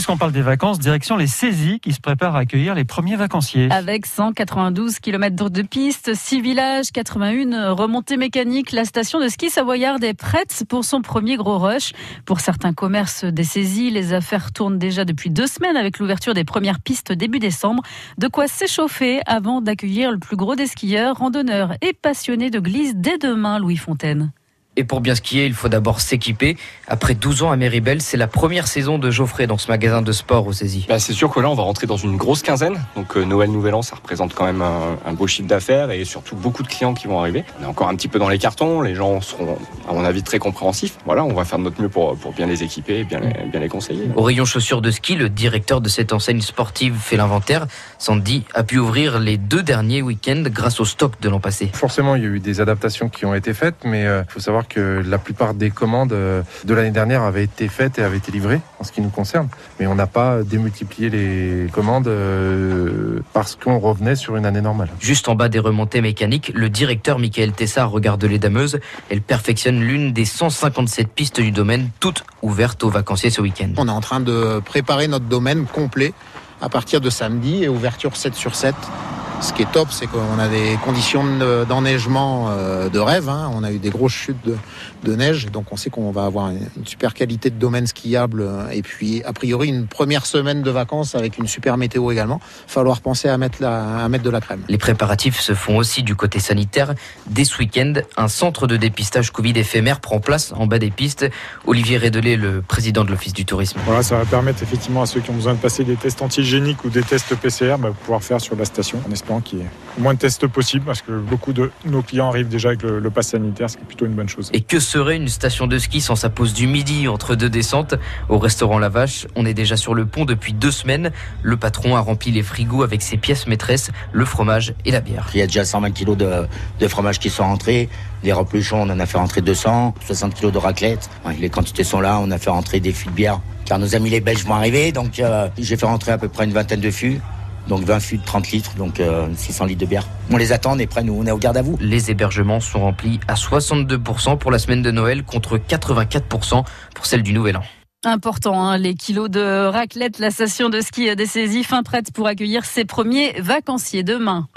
Puisqu'on parle des vacances, direction les saisies qui se préparent à accueillir les premiers vacanciers. Avec 192 km de piste, 6 villages, 81 remontées mécaniques, la station de ski savoyarde est prête pour son premier gros rush. Pour certains commerces des saisies, les affaires tournent déjà depuis deux semaines avec l'ouverture des premières pistes début décembre. De quoi s'échauffer avant d'accueillir le plus gros des skieurs, randonneurs et passionnés de glisse dès demain, Louis Fontaine. Et pour bien skier, il faut d'abord s'équiper. Après 12 ans à Méribel, c'est la première saison de Geoffrey dans ce magasin de sport au saisie. Bah, c'est sûr que là, on va rentrer dans une grosse quinzaine. Donc euh, Noël, Nouvel An, ça représente quand même un, beau chiffre d'affaires et surtout beaucoup de clients qui vont arriver. On est encore un petit peu dans les cartons. Les gens seront, à mon avis, très compréhensifs. Voilà, on va faire de notre mieux pour, pour bien les équiper et bien les, bien les conseiller. Au rayon chaussures de ski, le directeur de cette enseigne sportive fait l'inventaire. Sandy a pu ouvrir les deux derniers week-ends grâce au stock de l'an passé. Forcément, il y a eu des adaptations qui ont été faites, mais il euh, faut savoir que la plupart des commandes euh, de l'année dernière avaient été faites et avaient été livrées en ce qui nous concerne. Mais on n'a pas démultiplié les commandes euh, parce qu'on revenait sur une année normale. Juste en bas des remontées mécaniques, le directeur Michael Tessard regarde les dameuses. Elle perfectionne l'une des 157 pistes du domaine, toutes ouvertes aux vacanciers ce week-end. On est en train de préparer notre domaine complet à partir de samedi et ouverture 7 sur 7 ce qui est top, c'est qu'on a des conditions d'enneigement euh, de rêve. Hein. On a eu des grosses chutes de, neige, donc on sait qu'on va avoir une, super qualité de domaine skiable. Et puis, a priori, une première semaine de vacances avec une super météo également. Falloir penser à mettre, à mettre de la crème. Les préparatifs se font aussi du côté sanitaire. Dès ce week-end, un centre de dépistage Covid éphémère prend place en bas des pistes. Olivier Redelet, le président de l'Office du tourisme. Voilà, ça va permettre effectivement à ceux qui ont besoin de passer des tests antigéniques ou des tests PCR, bah, pouvoir faire sur la station, y ait le moins de tests possible, parce que beaucoup de nos clients arrivent déjà avec le, pass sanitaire, ce qui est plutôt une bonne chose. Et que serait une station de ski sans sa pause du midi entre deux descentes Au restaurant La Vache, on est déjà sur le pont depuis deux semaines. Le patron a rempli les frigos avec ses pièces maîtresses, le fromage et la bière. Il y a déjà 120 kilos de, de fromage qui sont rentrés. Les repluchons, on en a fait rentrer 200, 60 kilos de raclette. Les quantités sont là, on a fait rentrer des fûts de bière car nos amis les Belges vont arriver. Donc euh, j'ai fait rentrer à peu près une vingtaine de fûts. Donc 20 fûts de 30 litres, donc 600 euh, litres de bière. On les attend, on est prêts, nous, on est au garde à vous. Les hébergements sont remplis à 62% pour la semaine de Noël contre 84% pour celle du Nouvel An. Important, hein, les kilos de raclette, la station de ski des saisies fin prête pour accueillir ses premiers vacanciers demain.